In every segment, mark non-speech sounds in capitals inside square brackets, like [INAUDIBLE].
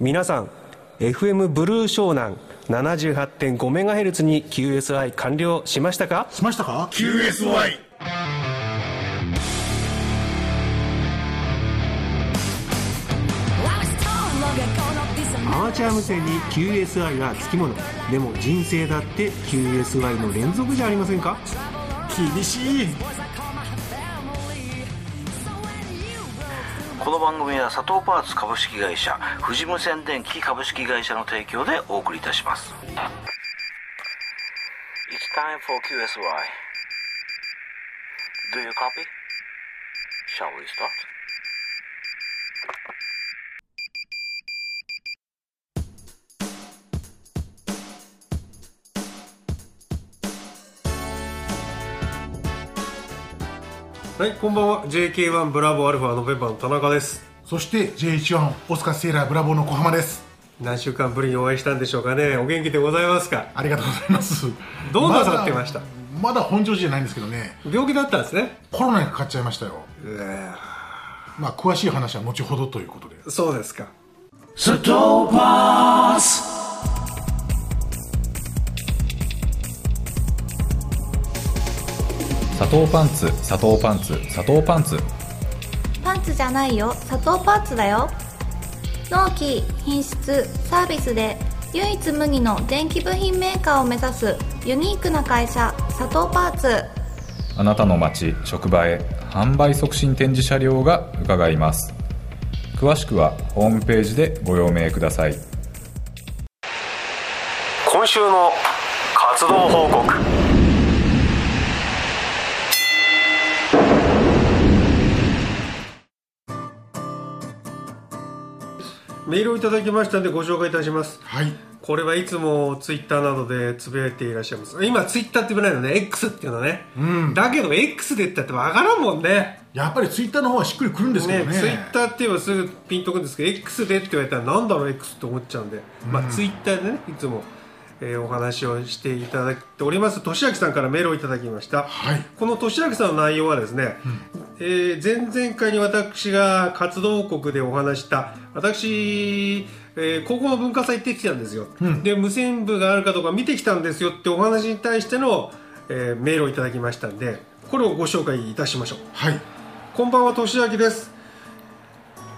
皆さん FM ブルー湘南 78.5MHz に QSI 完了しましたか？しましたか？QSY アマチュア無線に QSI はつきもの。でも人生だって QSI の連続じゃありませんか？厳しいこの番組は佐藤パーツ株式会社富士無線電機株式会社の提供でお送りいたします It's time for QSY Do you copy? Shall we start? はいこんばんは。JK1 ブラボーアルファノベンバーの田中です。そして J1 オスカーセーラーブラボーの小浜です。何週間ぶりにお会いしたんでしょうかね。お元気でございますか？ありがとうございます。どうなさってました？まだまだ本調子じゃないんですけどね。病気だったんですね。コロナにかかっちゃいましたよ。まあ詳しい話は後ほどということで。そうですか。佐藤パーツ佐藤パンツ佐藤パンツ佐藤パンツ。パンツじゃないよ。佐藤パーツだよ。納期品質サービスで唯一無二の電気部品メーカーを目指すユニークな会社佐藤パーツ。あなたの街職場へ販売促進展示車両が伺います。詳しくはホームページでご用命ください。今週の活動報告メールをいただきましたのでご紹介いたします。はい。これはいつもツイッターなどでつぶやいていらっしゃいます。今ツイッターって言わないのね。X っていうのね、うん。だけど X で言ったってわからんもんね。やっぱりツイッターの方はしっくりくるんですけどね。ツイッターって言えばすぐピンとくるんですけど X でって言われたらなんだろう X って思っちゃうんで、まあツイッターでねいつも、えーお話をしていただいております。としあきさんからメールをいただきました、はい。このとしあきさんの内容はですね、えー前々回に私が活動報告でお話した私、えー高校の文化祭行ってきたんですよ、で無線部があるかどうか見てきたんですよってお話に対しての、えーメールをいただきましたんでこれをご紹介いたしましょう。はい。こんばんは、としあきです。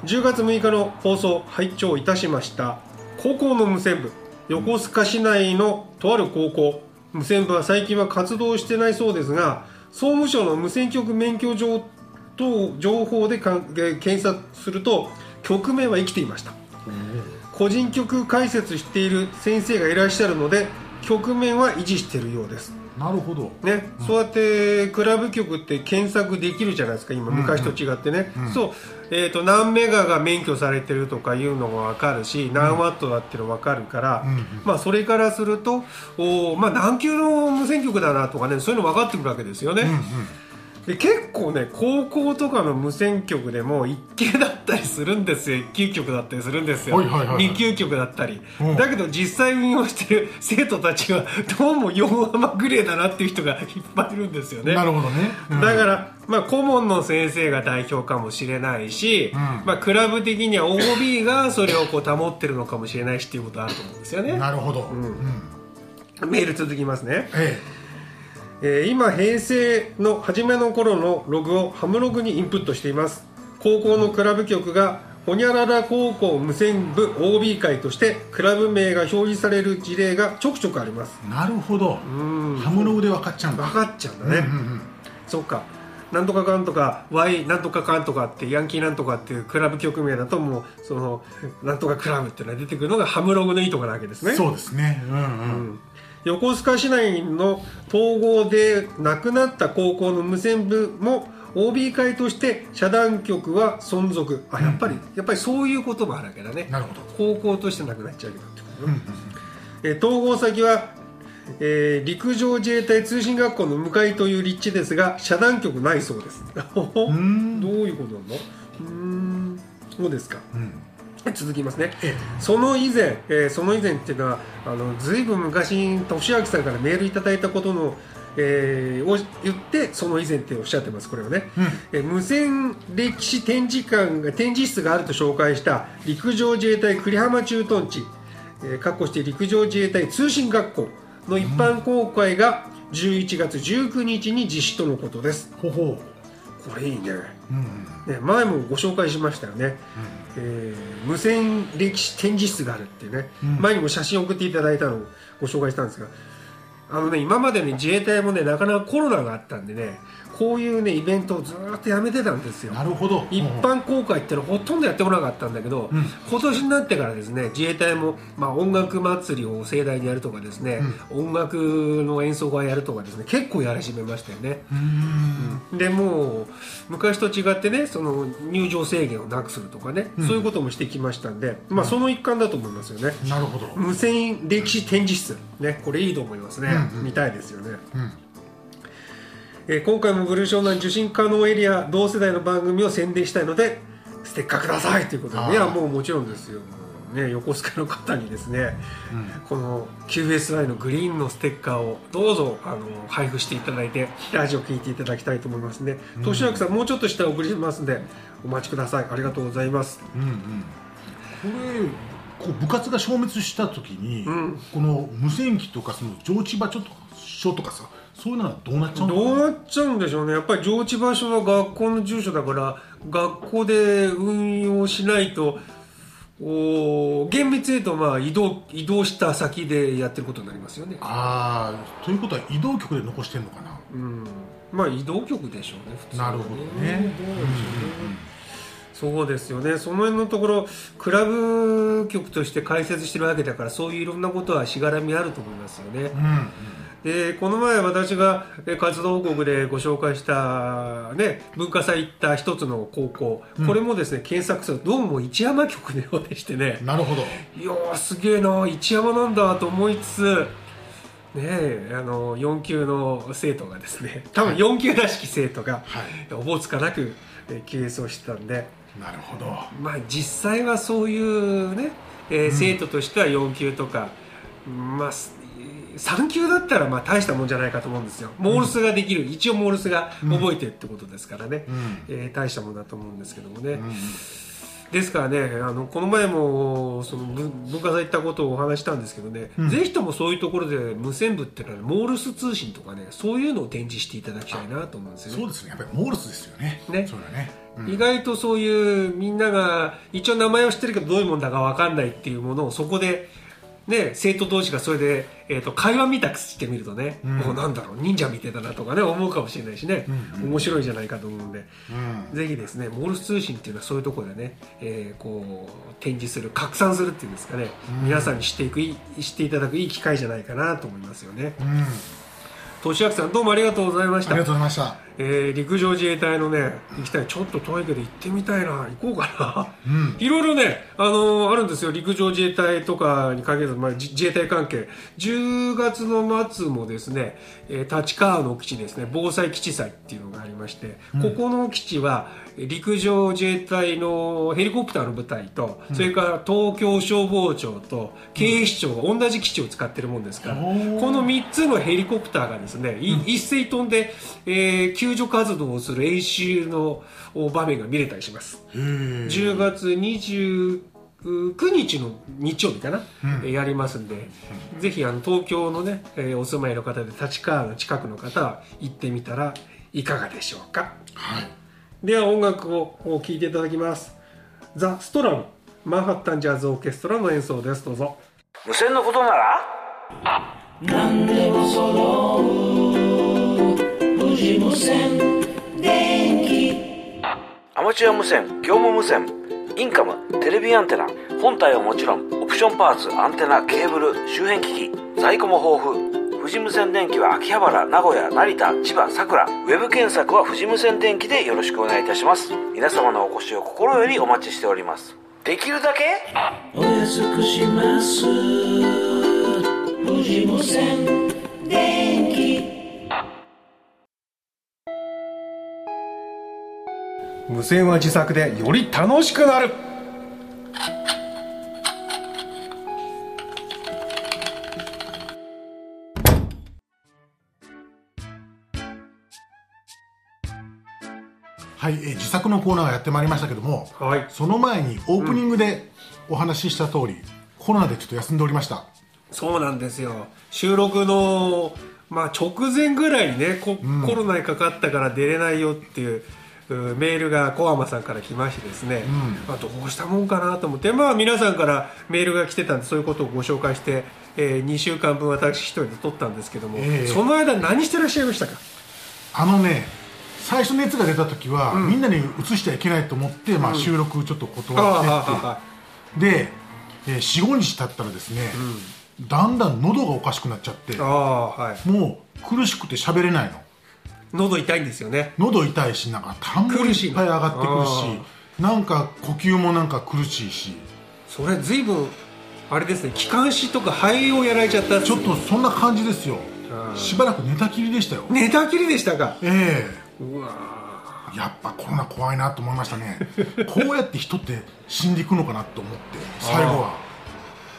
10月6日の放送、拝聴いたしました。高校の無線部、横須賀市内のとある高校、無線部は最近は活動してないそうですが、総務省の無線局免許状等情報で検索すると、局名は生きていました。個人局解説している先生がいらっしゃるので、局面は維持しているようです。なるほど。ね、そうやってクラブ局って検索できるじゃないですか。今昔と違ってね、そう、えー、と何メガが免許されてるとかいうのが分かるし、何ワットだっていうの分かるから、まあ、それからするとおー、まあ、何級の無線局だなとかねそういうの分かってくるわけですよね、で結構ね高校とかの無線局でも1級だったりするんですよ。1級局だったりするんですよ、はいはいはいはい。2級局だったり、うん。だけど実際運用してる生徒たちはどうも4アマグレーだなっていう人がいっぱいいるんですよね。なるほどね、うん。だから、まあ、顧問の先生が代表かもしれないし、まあ、クラブ的には OB がそれをこう保ってるのかもしれないしっていうことはあると思うんですよね。なるほど、うん。メール続きますね、ええー今平成の初めの頃のログをハムログにインプットしています。高校のクラブ局がホニャララ高校無線部 OB 会としてクラブ名が表示される事例がちょくちょくあります。えなるほど。ハムログで分かっちゃうんだ。分かっちゃうんだね、うんうんそうか。なんとかかんとか Y なんとかかんとかってヤンキーなんとかっていうクラブ局名だともうそのなんとかクラブっていうのが出てくるのがハムログのいいところなわけですね。そうですね。うん。うん、横須賀市内の統合で亡くなった高校の無線部も OB 会として社団局は存続。あやっぱり、やっぱりそういうこともあるわけだね。なるほど。高校としてなくなっちゃうけどってことね、えー統合先は、えー陸上自衛隊通信学校の向かいという立地ですが社団局ないそうです。[LAUGHS] どういうことなの？うーん。そうですか、続きますね、えその以前、えーその以前っていうのはあのずいぶん昔に俊明さんからメールいただいたことの、えーを言ってその以前っておっしゃってますこれはね、えー無線歴史展示館が展示室があると紹介した陸上自衛隊栗浜駐屯地。えー、括弧して陸上自衛隊通信学校の一般公開が11月19日に実施とのことです。ほほこれいいねう、うん、ね前もご紹介しましたよね、えー無線歴史展示室があるっていうね、うん。前にも写真送っていただいたのをご紹介したんですがあのね今までね自衛隊もねなかなかコロナがあったんでねこういうねイベントをずーっとやめてたんですよ。なるほど。一般公開ってのはほとんどやってこなかったんだけど、うん。今年になってからですね自衛隊も、まあ、音楽祭りを盛大にやるとかですね、音楽の演奏会やるとかですね結構やり始めましたよね、うん。でもう昔と違ってねその入場制限をなくするとかね、うん。そういうこともしてきましたんで、まあ、その一環だと思いますよね、なるほど、無線歴史展示室。ねこれいいと思いますね、うん。うん見たいですよね、うん。えー今回もブルー湘南受信可能エリア同世代の番組を宣伝したいのでステッカーください。ということでいやもうもちろんですよ。ね、横須賀の方にですね、この QSI のグリーンのステッカーをどうぞあの配布していただいてラジオ聞いていただきたいと思いますね年明さんもうちょっとしたらお送りしますんでお待ちください。ありがとうございます。うんうん。これこう部活が消滅した時に、ん。この無線機とかその上智場所とか所とかさそういうのはどうなっちゃうのどうなっちゃうんでしょうね。やっぱり上智場所は学校の住所だから学校で運用しないとお厳密に言うとまあ移動移動した先でやってることになりますよね。ああということは移動局で残してんのかな。うん。まあ移動局でしょうね普通はなるほどね。どうなんそうですよね。その辺のところクラブ局として開設してるわけだからそういういろんなことはしがらみあると思いますよね、うんでこの前私がえ活動報告でご紹介した、ね、文化祭行った一つの高校、うん。これもですね検索するとどうも一山局のようでしてね。なるほど。いやーすげえな。一山なんだと思いつつねえあの4級の生徒がですね多分4級らしき生徒が、はい。おぼつかなくえー QS をしてたんでなるほど。まあ実際はそういうね、えー生徒としては4級とか、まあす3級だったらまあ大したもんじゃないかと思うんですよ。モールスができる、一応モールスが覚えてるってことですからね、うん。えー大したもんだと思うんですけどもね、うんですからねあのこの前もその文文化祭行ったことをお話したんですけどね、うん。ぜひともそういうところで無線部ってのはね、モールス通信とかねそういうのを展示していただきたいなと思うんですよね。そうですね。やっぱりモールスですよね。ね。そうだね、うん。意外とそういうみんなが一応名前を知ってるけどどういうもんだか分かんないっていうものをそこで、ね、生徒同士がそれで、えー、と会話みたくしてみるとね、うん。もうなんだろう忍者みてえだなとかね思うかもしれないしね、うんうん。面白いじゃないかと思うんで。うん。ぜひですねモールス通信っていうのはそういうところでね、えーこう展示する拡散するっていうんですかね、うん。皆さんに知っていく知っていただくいい機会じゃないかなと思いますよね。うん俊明さんどうもありがとうございました。ありがとうございました。えー陸上自衛隊のね行きたい。ちょっと遠いけど行ってみたいな行こうかな。うん。いろいろね、あのーあるんですよ。陸上自衛隊とかに限らず、まあ、じ自衛隊関係。10月の末もですね、えー立川の基地ですね。防災基地祭っていうのがありまして、ここの基地はえー陸上自衛隊のヘリコプターの部隊と、それから東京消防庁と警視庁が同じ基地を使ってるもんですから、この3つのヘリコプターがですね、い一斉飛んで、えー救助活動をする演習のお場面が見れたりします。へえ10月29日の日曜日かな、うん。えーやりますんで、ぜひあの東京のね、えーお住まいの方で立川の近くの方は行ってみたらいかがでしょうか？はいでは音楽を聴いていただきます。ザ・ストラムマンハッタンジャズオーケストラの演奏です。どうぞ。無線のことなら？アマチュア無線業務無線。インカムテレビアンテナ。本体はもちろんオプションパーツアンテナケーブル周辺機器。在庫も豊富富士無線電機は秋葉原名古屋成田千葉佐倉ウェブ検索は富士無線電機でよろしくお願いいたします。皆様のお越しを心よりお待ちしております。できるだけお安くします。富士無線電機。無線は自作でより楽しくなるはい、えー自作のコーナーがやってまいりましたけども、はい。その前にオープニングでお話しした通り、コロナでちょっと休んでおりました。そうなんですよ。収録の、まあ、直前ぐらいにねコ,、コロナにかかったから出れないよっていううメールが小浜さんから来ましてですね、まあ、どうしたもんかなと思って、まあ、皆さんからメールが来てたんでそういうことをご紹介して、え2週間分私一人で撮ったんですけども、ええ。その間何してらっしゃいましたか？あのね最初熱が出た時は、みんなに移しちゃいけないと思って、まあ、収録ちょっと断ってで、えー、45日経ったらですね、だんだん喉がおかしくなっちゃってああはい。もう苦しくて喋れないの。喉痛いんですよね。喉痛いしなんか痰もいっぱい上がってくるしなんか呼吸もなんか苦しいし。それ随分あれですね気管支とか肺をやられちゃったちょっとそんな感じですよ。うん。しばらく寝たきりでしたよ。寝たきりでしたか。えうわえやっぱコロナ怖いなと思いましたね。[LAUGHS] こうやって人って死んでいくのかなと思って最後は。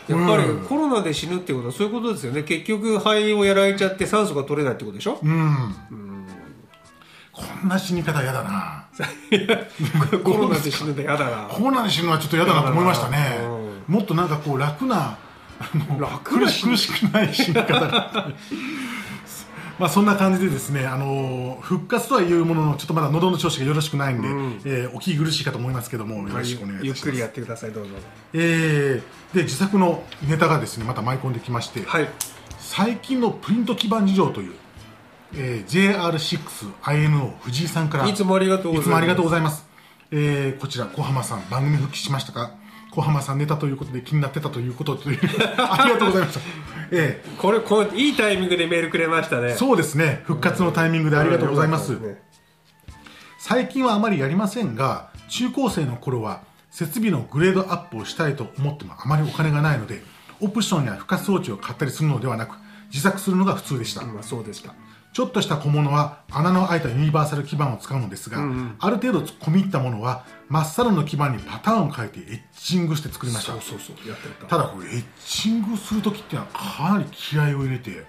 やっぱりうん。コロナで死ぬってことはそういうことですよね。結局肺をやられちゃって酸素が取れないってことでしょ？うん。こんな死に方嫌だな。[LAUGHS] コロナで死ぬの嫌だな。コロナで死ぬのはちょっと嫌だなと思いましたね。うもっとなんかこう楽な楽な苦しくない死に方。がまあそんな感じでですね、あのー復活とはいうもののちょっとまだ喉の調子がよろしくないんで、えーお聞き苦しいかと思いますけどもよろしくお願いします。ゆっくりやってくださいどうぞ。えーで自作のネタがですねまた舞い込んできまして、はい。最近のプリント基盤事情という、えー JR6INO 藤井さんからいつもありがとうございます。いつもありがとうございます、えーこちら小浜さん番組復帰しましたか？小浜さんネタということで気になってたということというありがとうございました、えこれこれいいタイミングでメールくれましたね。ーそうですね。復活のタイミングでありがとうございます、ね。最近はあまりやりませんが中高生の頃は設備のグレードアップをしたいと思ってもあまりお金がないのでオプションや付加装置を買ったりするのではなく自作するのが普通でした、まあそうでしたちょっとした小物は穴の開いたユニバーサル基板を使うのですが、ある程度込み入ったものはまっさらの基板にパターンを変えてエッチングして作りました。そうそうそうやってたただこれエッチングする時ってのはかなり気合を入れて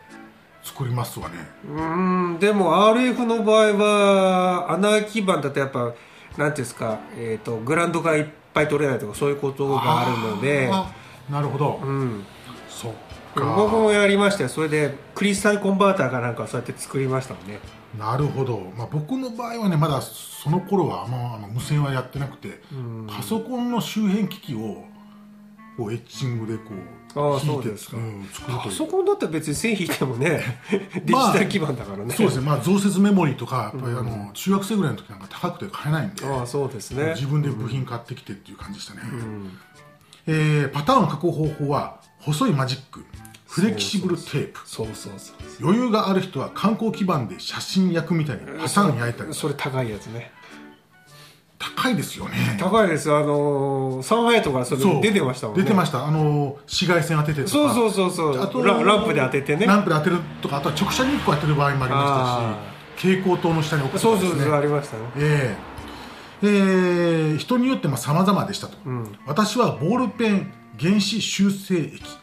作りますわね。うーんでも RF の場合は穴基板だとやっぱなんていうんですか、えー、とグラウンドがいっぱい取れないとかそういうことがあるので。なるほど、うん。そっ僕かもやりましたよそれでクリスタルコンバーターかなんかそうやって作りましたもんね。なるほど、まあ、僕の場合はねまだその頃はあんまあの無線はやってなくてパソコンの周辺機器をこうエッチングでこうああ引いてそうですか。ん作るという。パソコンだったら別に線引いてもね [LAUGHS] デジタル基板だからね、そうですね、まあ、増設メモリーとかやっぱりあの中学生ぐらいの時なんか高くて買えないんでああそうですね。自分で部品買ってきてっていう感じでしたね、えーパターンを書く方法は細いマジックフレキシブルテープ。そうそうそう余裕がある人は観光基板で写真焼くみたいにパターン焼いたりそれ高いやつね。高いですよね。高いですあのー、サンハヤとかそれ出てましたもんね。出てました。あの紫外線当ててとか。そうそうそうそう。あとラランプで当ててね。ランプで当てるとかあとは直射日光当てる場合もありましたし蛍光灯の下に置くとかね。そうそうそうありましたね。ええ。えー人によってさまざまでしたと、私はボールペン原子修正液。あ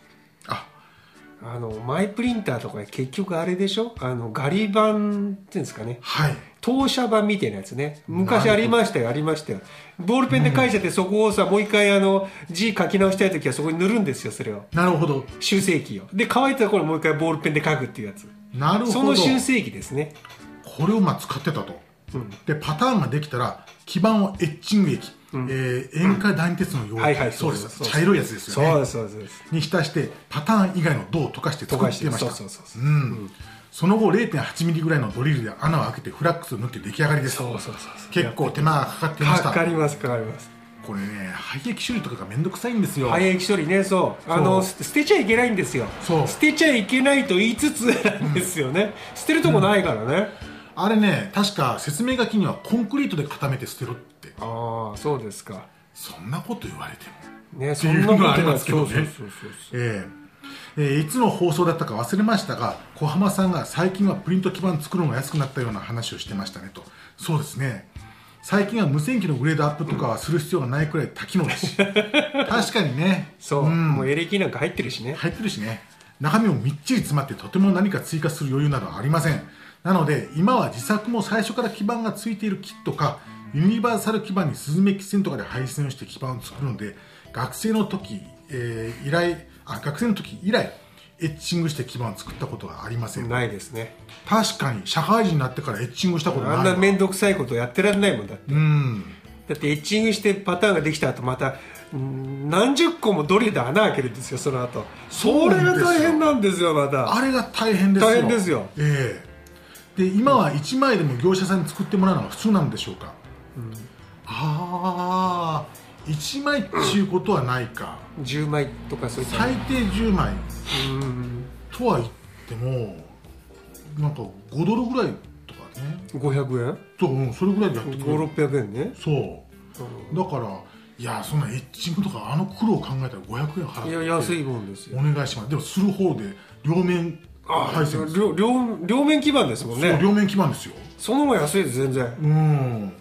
あのマイプリンターとか結局あれでしょ？あのガリ版っていうんですかね？はい。投射版みたいなやつね。昔ありましたよありましたよ。ボールペンで書いちゃってそこをさもう一回あの字書き直したい時はそこに塗るんですよそれを。なるほど。修正液を。で乾いたところもう一回ボールペンで書くっていうやつ。なるほど。その修正液ですね。これをまあ使ってたと、でパターンができたら基板をエッチング液、えー塩化ダニ鉄の溶液、はいはいそうです。そうです。茶色いやつですよね。そうですそうに浸してパターン以外の銅を溶かして作ってました。溶かしてその後0.8ミリぐらいのドリルで穴を開けてフラックスを塗って出来上がりです。そうそうそう結構手間がかかってました。かかりますかかります。これね廃液処理とかがめんどくさいんですよ、廃液処理ねそう。あの捨てちゃいけないんですよ。そう。捨てちゃいけないと言いつつなんですよね、捨てるとこないからね、あれね確か説明書きにはコンクリートで固めて捨てろって。ああそうですか。そんなこと言われても。ねそんなことありますけどね。そうそうそうそうええ。えーいつの放送だったか忘れましたが小浜さんが最近はプリント基板作るのが安くなったような話をしてましたねと。そうですね。最近は無線機のグレードアップとかはする必要がないくらい多機能だし。[LAUGHS] 確かにね。そう、ん。もうエレキなんか入ってるしね。入ってるしね。中身もみっちり詰まってとても何か追加する余裕などはありませんなので今は自作も最初から基板がついているキットかユニバーサル基盤にスズメキ線とかで配線をして基盤を作るので学生の時、えー以来あ学生の時以来エッチングして基盤を作ったことがありません。ないですね。確かに社会人になってからエッチングしたことないあんな面倒くさいことやってられないもんだって。うん。だってエッチングしてパターンができた後またうん何十個もドリルで穴開けるんですよその後。それが大変なんですよまた。あれが大変ですよ。大変ですよ。ええで今は1枚でも業者さんに作ってもらうのが普通なんでしょうか、ああ1枚っていうことはないか、10枚とかそういった最低10枚。うん。とは言ってもなんか5ドルぐらいとかね。500円？そう、うん、それぐらいでやってくれる。5600円ね。そう。だからいやそんなエッチングとかあの苦労を考えたら500円払っていや安いもんですよ。お願いします。でもする方で両面配線両両両面基盤ですもんね。そう両面基盤ですよ。その方が安いです全然。うん、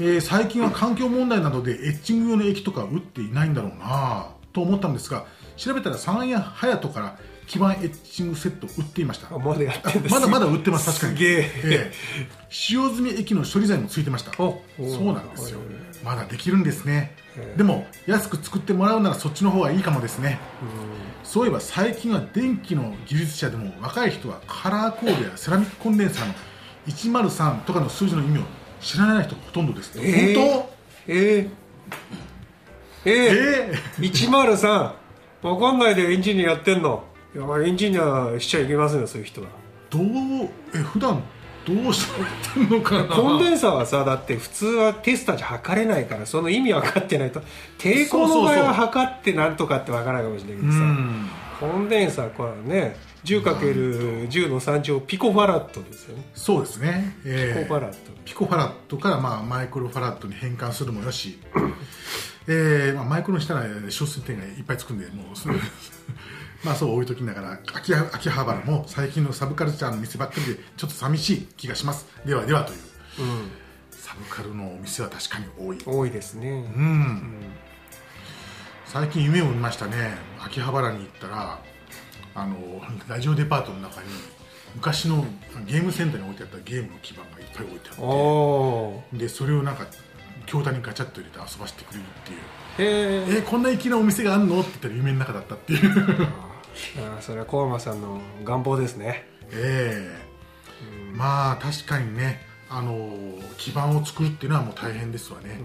えー最近は環境問題などでエッチング用の液とか打っていないんだろうなと思ったんですが調べたら三やハヤトから基板エッチングセットを売っていました。あまだやってんです。まだまだ売ってます確かに。すげえ。え使用済み液の処理剤もついてました。おそうなんですよ。まだできるんですね。でも安く作ってもらうならそっちの方がいいかもですね。そういえば最近は電気の技術者でも若い人はカラーコードやセラミックコンデンサーの103とかの数字の意味を知らない人がほとんどです、えー本え。ー、え。当ー、え103わかんないでエンジニアやってんのいやエンジニアしちゃいけませんよそういう人は。ー、どうえ普段どうしてんのかな？コンデンサーはさだって普通はテスターじゃ測れないからその意味分かってないと抵抗の場合は測ってなんとかって分からないかもしれないけどさうん。コンデンサーこれはね 10×10 の3乗ピコファラットですよね。そうですね、えーピコファラット。ピコファラットからまあマイクロファラットに変換するもよし、[LAUGHS] えーまあ、マイクロにしたら小数点がいっぱいつくんでもうそれまあそう置いときながら秋葉秋葉原も最近のサブカルチャーの店ばっかりでちょっと寂しい気がします。ではではという。うん。サブカルのお店は確かに多い。多いですね。うん、最近夢を見ましたね。秋葉原に行ったらあのラジオデパートの中に昔のゲームセンターに置いてあったゲームの基板がいっぱい置いてあってでそれをなんか筐体にガチャッと入れて遊ばせてくれるっていう。ええこんな粋なお店があるの？って言ったら夢の中だったっていうあーそれは小山さんの願望ですね。ええ。まあ確かにねあの基盤を作るっていうのはもう大変ですわね。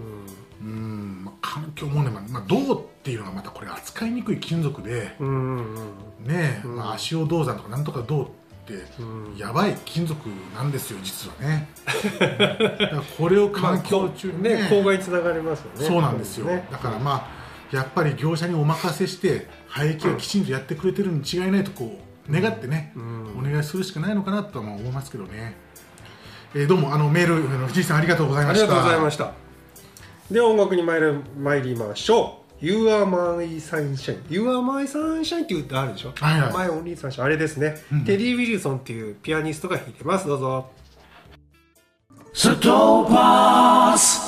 うん。まあ、環境問題も、まあ、銅っていうのがまたこれ扱いにくい金属でうんうんうん。ねえ、まあ、足尾銅山とかなんとか銅ってやばい金属なんですよ実はね。[LAUGHS] これを環境中にね。郊外につながりますよね。そうなんですよ、ねだからまあやっぱり業者にお任せして廃棄をきちんとやってくれてるに違いないとこう願ってね、お願いするしかないのかなとはまあ思いますけどね、えーどうもあのメールあの藤井さんありがとうございました。ありがとうございました。では音楽に参り参りましょう。You are my sunshine You are my sunshine って歌あるでしょ？はいはい。My only sunshine あれですね、テリー・ウィルソンっていうピアニストが弾いてます。どうぞ。Satopos.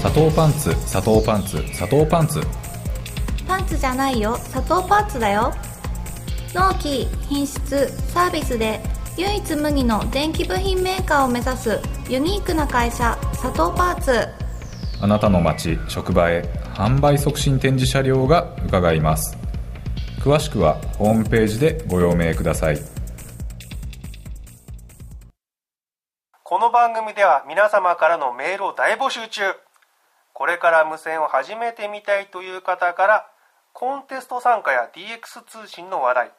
砂糖パンツ砂糖パンツ砂糖パンツ。パンツじゃないよ。砂糖パーツだよ。納期品質サービスで唯一無二の電気部品メーカーを目指すユニークな会社佐藤パーツ。あなたの街職場へ販売促進展示車両が伺います。詳しくはホームページでご用命ください。この番組では皆様からのメールを大募集中これから無線を始めてみたいという方からコンテスト参加や DX 通信の話題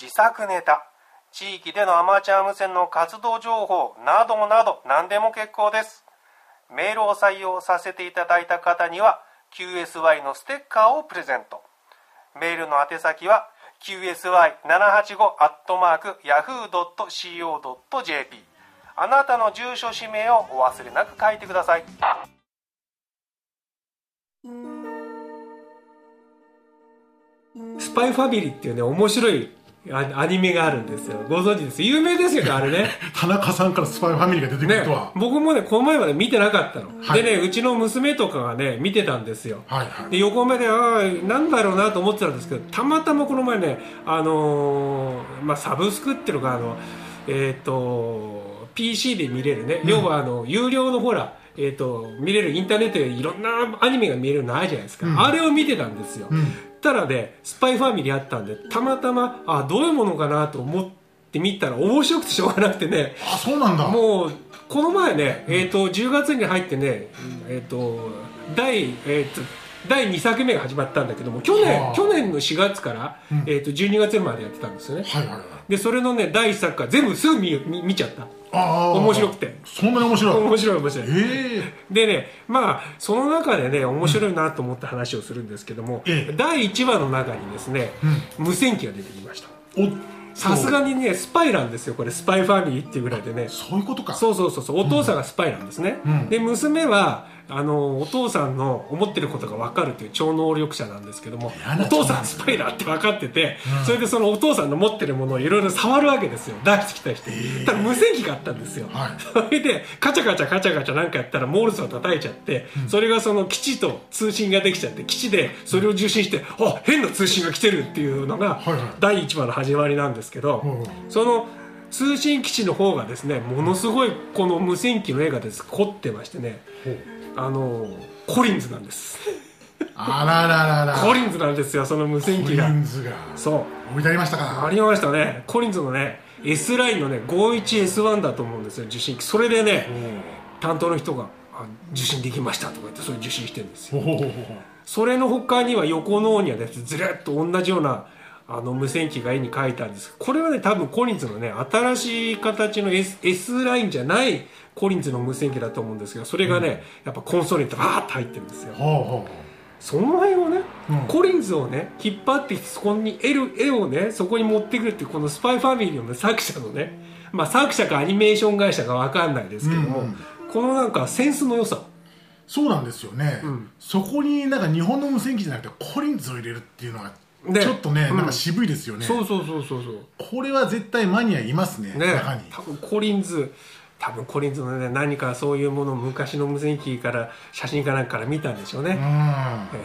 自作ネタ地域でのアマチュア無線の活動情報などなど何でも結構です。メールを採用させていただいた方には QSY のステッカーをプレゼント。メールの宛先は qsy785-yahoo.co.jp あなたの住所氏名をお忘れなく書いてください。スパイファミリーっていうね面白いあアニメがあるんですよ。ご存知です？有名ですよね [LAUGHS] あれね。田中さんからスパイファミリーが出てくるねとは、僕もねこの前まで見てなかったの、はい。でねうちの娘とかがね見てたんですよ。はいはい。で横目でああなんだろうなと思ってたんですけどたまたまこの前ねあのーまあサブスクっていうのがあのえっ、と PC で見れるね、要はあの有料のほらえー、と見れるインターネットでいろんなアニメが見れるのあるじゃないですか、あれを見てたんですよ、たらねスパイファミリーあったんでたまたまあどういうものかなと思って見たら面白くてしょうがなくてねあそうなんだ。もうこの前ね、えー、と10月に入ってね、えー、と第,、えー、と第2作目が始まったんだけども去年,、はあ。去年の4月から、えー、と12月までやってたんですよね、はいはいはい。でそれのね第1作から全部すぐ見見見ちゃった面白くて。そんなに面白い面白い面白い。えでねまあその中でね面白いなと思った話をするんですけども、ええ。第1話の中にですね、無線機が出てきました。さすがにねスパイなんですよこれ。スパイファミリーっていうぐらいでね。そういうことか。そうそうそうそう。お父さんがスパイなんですね、うん。で娘はあのお父さんの思ってることが分かるという超能力者なんですけどもお父さんスパイだって分かってて、それでそのお父さんの持ってるものをいろいろ触るわけですよ。出してきたりして、ただ無線機があったんですよ、はい。それでカチャカチャカチャカチャなんかやったらモールスを叩いちゃって、それがその基地と通信ができちゃって基地でそれを受信してあ変な通信が来てるっていうのがはいはい。第1話の始まりなんですけど、うんその通信基地の方がですねものすごいこの無線機の絵がです凝ってましてねあのコリンズなんです。あらららら。コリンズなんですよその無線コリ機がンズが。そう。置いてありましたか。ありましたね。コリンズのね S ラインのね 51S1 だと思うんですよ受信機。それでね担当の人があ受信できましたとか言ってそれ受信してるんですよ。それの他には横の方にはですねずらっと同じようなあの無線機が絵に描いてあるんです。これはね多分コリンズのね新しい形の S, S ラインじゃないコリンズの無線機だと思うんですけどそれがね、やっぱコンソールにバーッと入ってるんですよ。ほうほその辺をね、うん。コリンズをね引っ張ってきてそこに絵る絵をねそこに持ってくるっていうこの「スパイファミリーの作者のねまあ作者かアニメーション会社かわかんないですけども、うん。うんこのなんかセンスの良さ。うそうなんですよね、ん。そこになんか日本の無線機じゃなくてコリンズを入れるっていうのがねちょっとね、うん。なんか渋いですよね。そうそうそうそうそう。これは絶対マニアいますねね。中に。多分コリンズ多分コリンズのね何かそういうものを昔の無線機から写真かなんかから見たんでしょうね、うん。え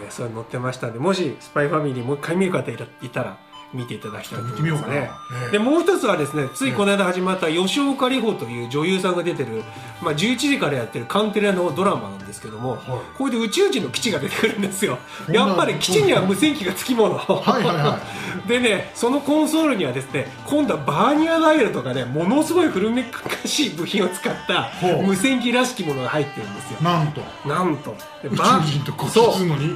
ーそれ載ってましたんでもしスパイファミリーもう一回見る方いたら見ていただきたいと思います。ね見てみようかな。ええ。でもう一つはですねついこの間始まった吉岡里帆という女優さんが出てる、まあ、11時からやってるカンテレのドラマなんですけども、これで宇宙人の基地が出てくるんですよ。やっぱり基地には無線機がつきもの。はいはいは [LAUGHS] でねそのコンソールにはですね今度はバーニアダイヤルとかねものすごい古めかしい部品を使った無線機らしきものが入ってるんですよ。なんと。なんと。で宇宙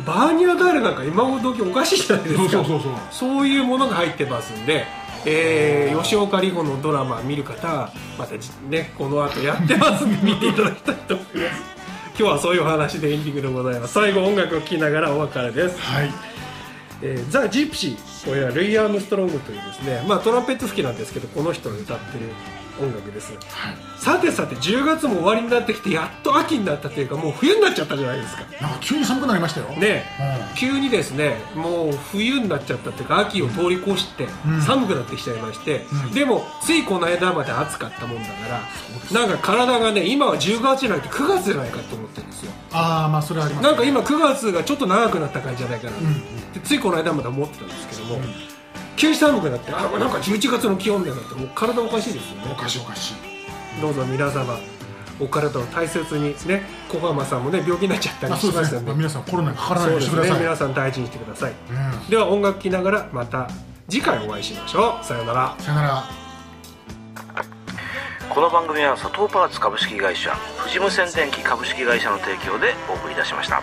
バーニアダイヤルなんか今ほどおかしいじゃないですか。そうそうそうそう。そういうものが入ってますんで、えー吉岡里帆のドラマ見る方はまたじねこの後やってますんで [LAUGHS] 見ていただきたいと思います。今日はそういうお話でエンディングでございます。最後音楽を聴きながらお別れです。はい。えーザ・ジプシーこれはルイ・アームストロングというですね、まあ、トランペット好きなんですけどこの人が歌ってる音楽ですはいさてさて10月も終わりになってきてやっと秋になったというかもう冬になっちゃったじゃないですか。なんか急に寒くなりましたよ。ねう急にですねもう冬になっちゃったっていうか秋を通り越してん。寒くなってきちゃいまして、うん。でもついこの間まで暑かったもんだからなんか体がね今は10月じゃなくて9月じゃないかと思ってるんですよ。ああまあそれはありますなんか今9月がちょっと長くなった感じじゃないかな、でついこの間まで思ってたんですけども、急に寒くなってあなんか11月の気温だなってもう体おかしいですよね。おかしいおかしい。どうぞ皆様お体を大切にね小浜さんもね病気になっちゃったりしましたんでまあ皆さんコロナにかからないそうですね。ようにしてください。皆さん大事にしてください。うん。では音楽聴きながらまた次回お会いしましょう。さようなら。さよなら。この番組は佐藤パーツ株式会社富士無線電機株式会社の提供でお送りいたしました